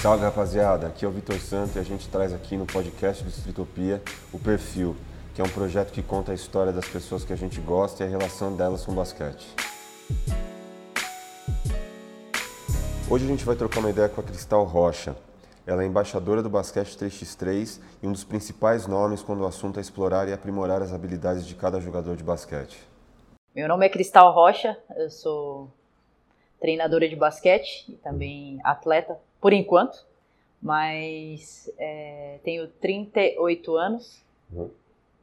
Salve rapaziada, aqui é o Vitor Santo e a gente traz aqui no podcast do Estritopia o Perfil, que é um projeto que conta a história das pessoas que a gente gosta e a relação delas com o basquete. Hoje a gente vai trocar uma ideia com a Cristal Rocha. Ela é embaixadora do basquete 3x3 e um dos principais nomes quando o assunto é explorar e aprimorar as habilidades de cada jogador de basquete. Meu nome é Cristal Rocha, eu sou treinadora de basquete e também atleta, por enquanto, mas é, tenho 38 anos uhum.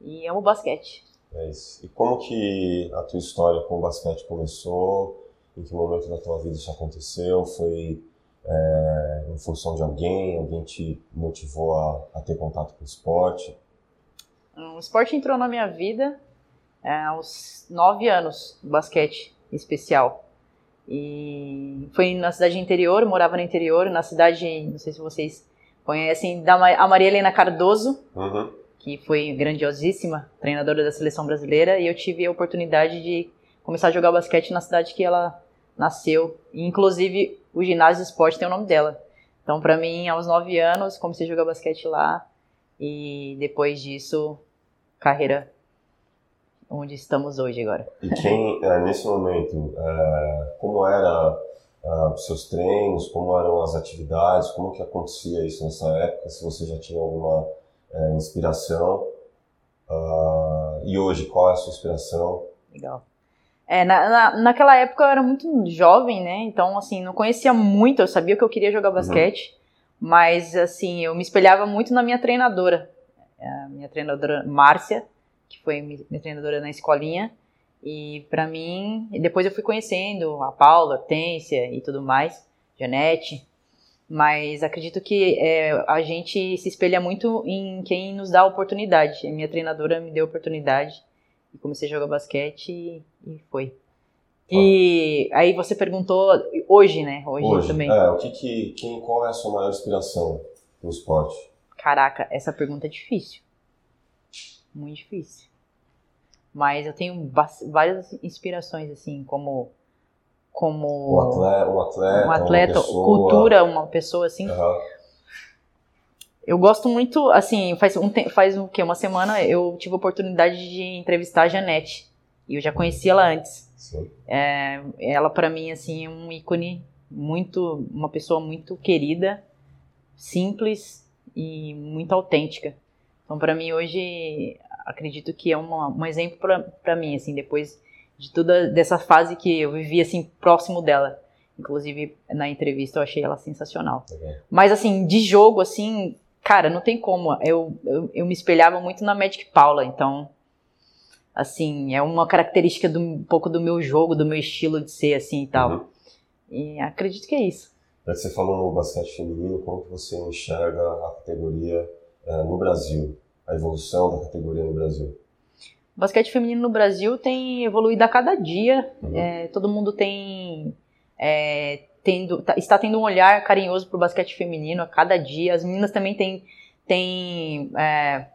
e amo basquete. É isso. E como que a tua história com o basquete começou? Em que momento da tua vida isso aconteceu? Foi é, em função de alguém? Alguém te motivou a, a ter contato com o esporte? O esporte entrou na minha vida é, aos nove anos, basquete especial. E foi na cidade interior, morava no interior, na cidade, não sei se vocês conhecem, da a Maria Helena Cardoso, uhum. que foi grandiosíssima, treinadora da seleção brasileira, e eu tive a oportunidade de começar a jogar basquete na cidade que ela nasceu. E, inclusive, o ginásio de esporte tem o nome dela. Então, para mim, aos nove anos, comecei a jogar basquete lá, e depois disso, carreira onde estamos hoje agora. E quem, é, nesse momento, é, como era é, os seus treinos, como eram as atividades, como que acontecia isso nessa época, se você já tinha alguma inspiração, e hoje, qual é a sua inspiração? Legal. É, na, na, naquela época eu era muito jovem, né, então, assim, não conhecia muito, eu sabia que eu queria jogar uhum. basquete, uhum. mas, assim, eu me espelhava muito na minha treinadora, a minha treinadora Márcia, que foi minha treinadora na escolinha. E para mim, depois eu fui conhecendo a Paula, a Tência e tudo mais, Janete. Mas acredito que é, a gente se espelha muito em quem nos dá a oportunidade. A minha treinadora me deu a oportunidade e comecei a jogar basquete e, e foi. E aí você perguntou hoje, né? Hoje, hoje também. É, o que, que quem, qual é a sua maior inspiração no esporte? Caraca, essa pergunta é difícil muito difícil. Mas eu tenho várias inspirações, assim, como. Como. Um atleta, um atleta, um atleta uma cultura, uma pessoa, assim. Uhum. Eu gosto muito, assim, faz, um, faz o quê? Uma semana eu tive a oportunidade de entrevistar a Janete. E eu já conhecia ela antes. Sim. É, ela, para mim, assim, é um ícone muito. Uma pessoa muito querida, simples e muito autêntica. Então, para mim, hoje, acredito que é uma, um exemplo para mim, assim, depois de toda dessa fase que eu vivi, assim, próximo dela. Inclusive, na entrevista eu achei ela sensacional. Mas, assim, de jogo, assim, cara, não tem como. Eu, eu, eu, me espelhava muito na Magic Paula, então, assim, é uma característica do, um pouco do meu jogo, do meu estilo de ser, assim, e tal. Uhum. E acredito que é isso. Você falou no basquete feminino, como que você enxerga a categoria uh, no Brasil? A evolução da categoria no Brasil? O basquete feminino no Brasil tem evoluído a cada dia. Uhum. É, todo mundo tem, é, tendo, tá, está tendo um olhar carinhoso para o basquete feminino a cada dia. As meninas também têm, têm é,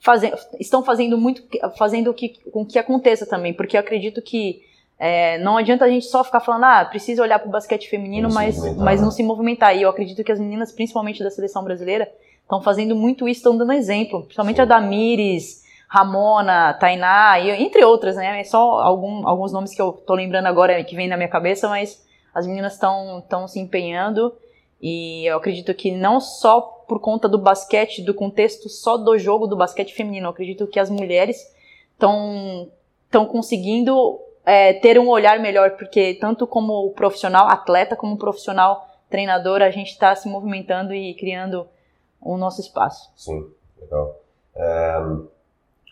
faze, estão fazendo muito, fazendo que, com que aconteça também, porque eu acredito que é, não adianta a gente só ficar falando, ah, precisa olhar para o basquete feminino, mas, mas não se movimentar. E eu acredito que as meninas, principalmente da seleção brasileira, estão fazendo muito isso, estão dando exemplo. Principalmente a Damires, Ramona, Tainá, e, entre outras, né? É só algum, alguns nomes que eu tô lembrando agora que vem na minha cabeça, mas as meninas estão se empenhando e eu acredito que não só por conta do basquete, do contexto só do jogo do basquete feminino, eu acredito que as mulheres estão estão conseguindo é, ter um olhar melhor, porque tanto como profissional atleta, como profissional treinador, a gente está se movimentando e criando o nosso espaço. Sim, legal. É,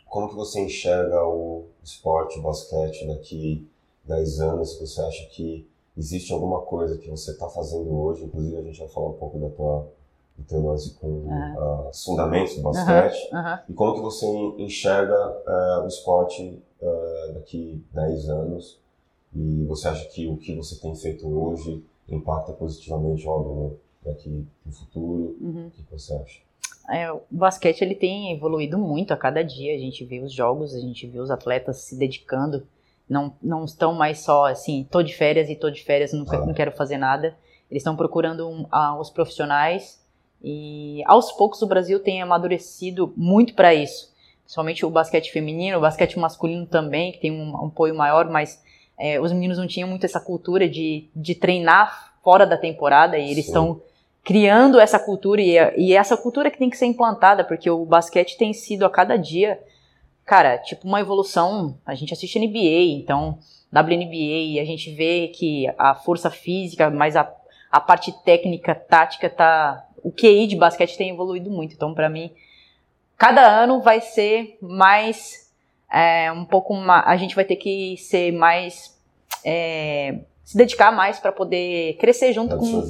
como que você enxerga o esporte, o basquete daqui 10 anos? Você acha que existe alguma coisa que você está fazendo hoje? Inclusive a gente vai falar um pouco da tua, do teu lance com uhum. uh, os fundamentos do basquete. Uhum. Uhum. E como que você enxerga uh, o esporte uh, daqui 10 anos? E você acha que o que você tem feito hoje impacta positivamente, óbvio, daqui no futuro? Uhum. O que você acha? É, o basquete ele tem evoluído muito a cada dia. A gente vê os jogos, a gente vê os atletas se dedicando não, não estão mais só assim, tô de férias e tô de férias, não, não quero fazer nada. Eles estão procurando um, os profissionais e aos poucos o Brasil tem amadurecido muito para isso. Principalmente o basquete feminino, o basquete masculino também, que tem um, um apoio maior, mas é, os meninos não tinham muito essa cultura de, de treinar fora da temporada e eles estão criando essa cultura e, e essa cultura que tem que ser implantada, porque o basquete tem sido a cada dia, cara, tipo uma evolução. A gente assiste NBA, então WNBA, e a gente vê que a força física, mas a, a parte técnica, tática, tá. O QI de basquete tem evoluído muito. Então, para mim, cada ano vai ser mais. É, um pouco mais. A gente vai ter que ser mais. É, se dedicar mais para poder crescer junto com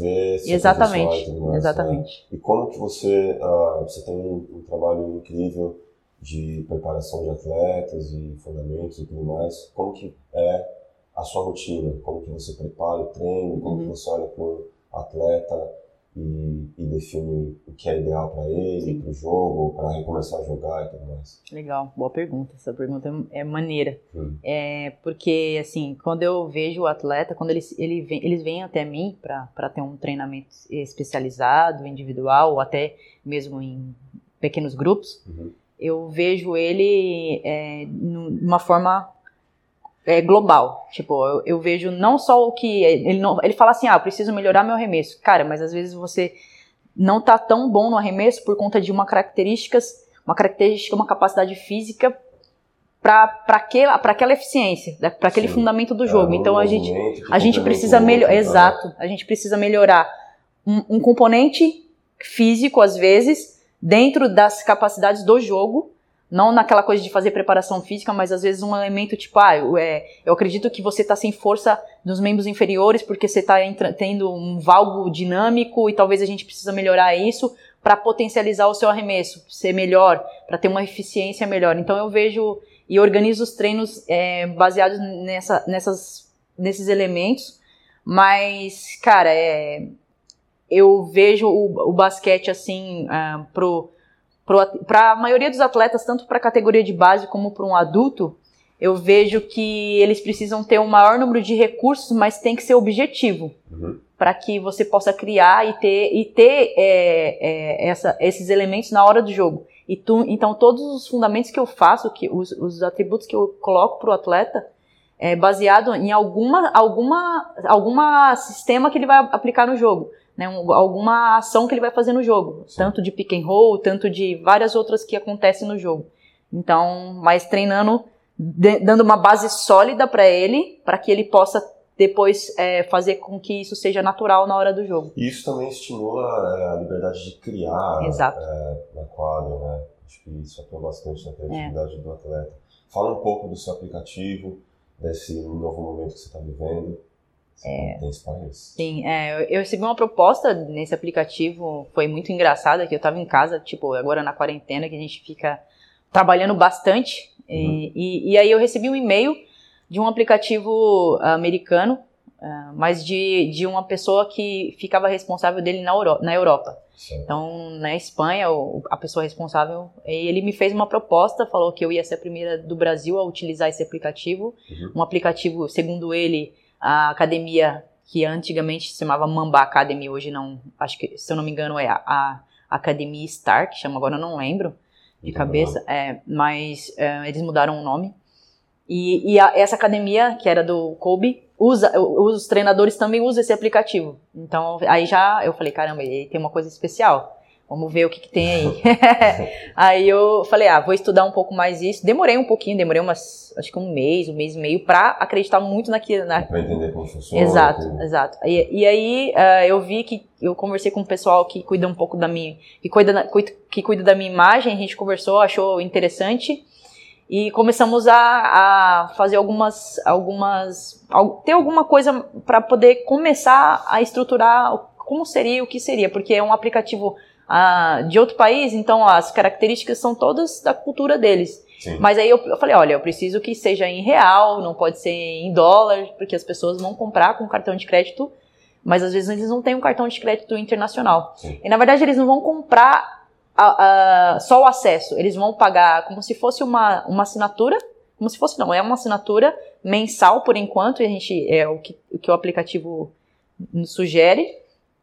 exatamente mais, exatamente né? e como que você uh, você tem um, um, trabalho incrível de preparação de atletas e fundamentos e tudo mais como que é a sua rotina como que você prepara o treino como uhum. que você olha para o atleta e, e define o que é ideal para ele, para o jogo, para recomeçar a jogar e tudo mais? Legal, boa pergunta. Essa pergunta é, é maneira. Hum. É, porque, assim, quando eu vejo o atleta, quando eles, ele vem, eles vêm até mim para ter um treinamento especializado, individual, ou até mesmo em pequenos grupos, uhum. eu vejo ele é, numa forma é, global. Tipo, eu, eu, vejo não só o que. Ele, não, ele fala assim, ah, eu preciso melhorar meu arremesso. Cara, mas às vezes você não tá tão bom no arremesso por conta de uma características, uma característica, uma capacidade física para aquela, aquela eficiência, né, para aquele Sim. fundamento do jogo. É, então a gente, a gente precisa melhorar. Exato, a gente precisa melhorar um, um componente físico, às vezes, dentro das capacidades do jogo não naquela coisa de fazer preparação física, mas às vezes um elemento tipo, ah, eu, é, eu acredito que você está sem força nos membros inferiores porque você está tendo um valgo dinâmico e talvez a gente precisa melhorar isso para potencializar o seu arremesso, ser melhor, para ter uma eficiência melhor. Então eu vejo e organizo os treinos é, baseados nessa, nessas, nesses elementos, mas, cara, é, eu vejo o, o basquete assim, uh, pro para a maioria dos atletas, tanto para a categoria de base como para um adulto, eu vejo que eles precisam ter um maior número de recursos, mas tem que ser objetivo. Uhum. Para que você possa criar e ter, e ter é, é, essa, esses elementos na hora do jogo. E tu, então, todos os fundamentos que eu faço, que os, os atributos que eu coloco para o atleta, é baseado em alguma, alguma, alguma sistema que ele vai aplicar no jogo né, um, alguma ação que ele vai fazer no jogo, Sim. tanto de pick and roll, tanto de várias outras que acontecem no jogo. Então, mas treinando, de, dando uma base sólida para ele, para que ele possa depois é, fazer com que isso seja natural na hora do jogo. E isso também estimula é, a liberdade de criar é, na quadra, né? Acho que isso atua bastante na criatividade é. do atleta. Fala um pouco do seu aplicativo, desse novo momento que você está vivendo. É, tem espaço. Sim, é, eu recebi uma proposta nesse aplicativo, foi muito engraçada, que eu estava em casa, tipo, agora na quarentena, que a gente fica trabalhando bastante, uhum. e, e, e, aí eu recebi um e-mail de um aplicativo americano, uh, mas de, de uma pessoa que ficava responsável dele na, Euro, na Europa. Sim. Então, na Espanha, a pessoa responsável, ele me fez uma proposta, falou que eu ia ser a primeira do Brasil a utilizar esse aplicativo, uhum. um aplicativo, segundo ele, a academia que antigamente se chamava Mamba Academy, hoje não, acho que, se eu não me engano, é a, a Academia Star, que chama agora, eu não lembro de cabeça, é, mas é, eles mudaram o nome. E, e a, essa academia, que era do Kobe, usa, os treinadores também usam esse aplicativo. Então, aí já eu falei, caramba, ele tem uma coisa especial. Vamos ver o que, que tem aí. aí eu falei, ah, vou estudar um pouco mais isso. Demorei um pouquinho, demorei umas, acho que um mês, um mês e meio, pra acreditar muito naquilo. Na... Pra entender como funciona. Exato, exato. E, e aí uh, eu vi que eu conversei com o pessoal que cuida um pouco da minha, que cuida, que cuida da minha imagem, a gente conversou, achou interessante. E começamos a, a fazer algumas, algumas, ter alguma coisa para poder começar a estruturar como seria, o que seria, porque é um aplicativo ah, de outro país, então as características são todas da cultura deles. Sim. Mas aí eu, eu, falei, olha, eu preciso que seja em real, não pode ser em dólar, porque as pessoas vão comprar com cartão de crédito, mas às vezes eles não têm um cartão de crédito internacional. Sim. E na verdade eles não vão comprar a, a, só o acesso, eles vão pagar como se fosse uma, uma assinatura como se fosse não, é uma assinatura mensal por enquanto, e a gente é o que, o que o aplicativo sugere.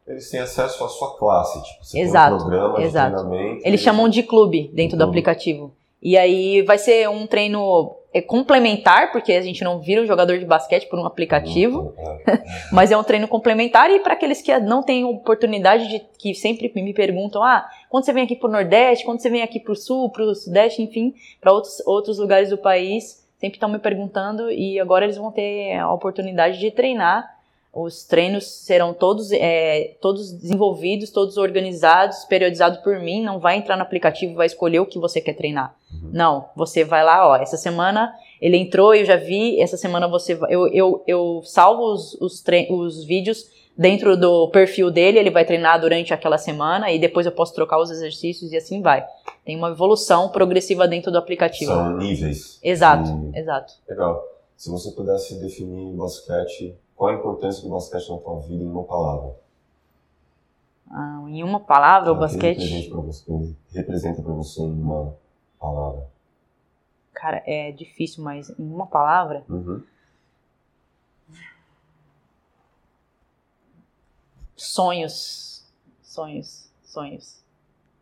Eles têm acesso à sua classe, tipo, você exato, tem um programa exato. de treinamento. Eles chamam de clube dentro do aplicativo. E aí vai ser um treino é complementar, porque a gente não vira um jogador de basquete por um aplicativo, é. mas é um treino complementar e para aqueles que não têm oportunidade de que sempre me perguntam, ah, quando você vem aqui para o Nordeste, quando você vem aqui para o Sul, para o Sudeste, enfim, para outros, outros lugares do país, sempre estão me perguntando e agora eles vão ter a oportunidade de treinar os treinos serão todos, é, todos desenvolvidos, todos organizados, periodizados por mim. Não vai entrar no aplicativo e vai escolher o que você quer treinar. Uhum. Não, você vai lá, ó. Essa semana ele entrou, eu já vi. Essa semana você, eu, eu, eu salvo os, os, os vídeos dentro do perfil dele. Ele vai treinar durante aquela semana e depois eu posso trocar os exercícios e assim vai. Tem uma evolução progressiva dentro do aplicativo. São níveis. Exato, exato. Legal. Se você pudesse definir basquete qual a importância do basquete na tua vida em uma palavra? Ah, em uma palavra, ah, o basquete. Representa para você, representa para você em uma palavra. Cara, é difícil, mas em uma palavra. Uhum. Sonhos. Sonhos. Sonhos.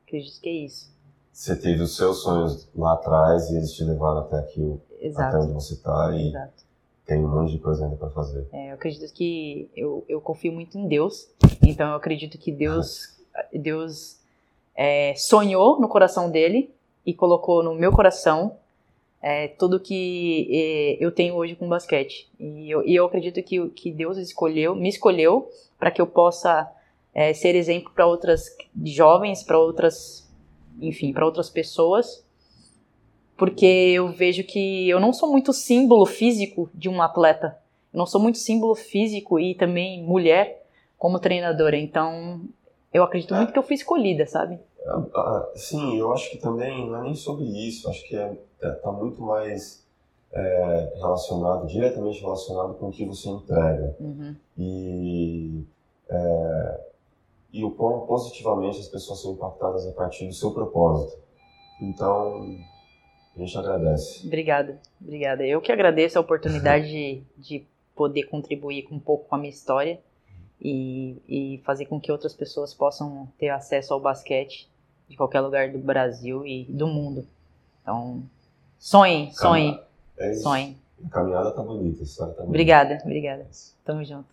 Acredito que é isso. Você teve os seus sonhos lá atrás e eles te levaram até aqui, Exato. até onde você está. E... Exato tem um monte de coisa ainda para fazer. É, eu acredito que eu, eu confio muito em Deus, então eu acredito que Deus Deus é, sonhou no coração dele e colocou no meu coração é, tudo que é, eu tenho hoje com basquete. E eu, e eu acredito que, que Deus escolheu, me escolheu para que eu possa é, ser exemplo para outras jovens, para outras, enfim, para outras pessoas porque eu vejo que eu não sou muito símbolo físico de um atleta. Eu não sou muito símbolo físico e também mulher como treinadora. Então, eu acredito muito que eu fui escolhida, sabe? Ah, ah, sim, eu acho que também não é nem sobre isso. Acho que é, é tá muito mais é, relacionado, diretamente relacionado com o que você entrega. Uhum. E, é, e o quão positivamente as pessoas são impactadas a partir do seu propósito. Então, a gente agradece. Obrigada, obrigada. Eu que agradeço a oportunidade de, de poder contribuir com um pouco com a minha história e, e fazer com que outras pessoas possam ter acesso ao basquete de qualquer lugar do Brasil e do mundo. Então, sonhe, sonhe, é sonhe. A caminhada tá bonita, a história tá bonita. Obrigada, obrigada. Tamo junto.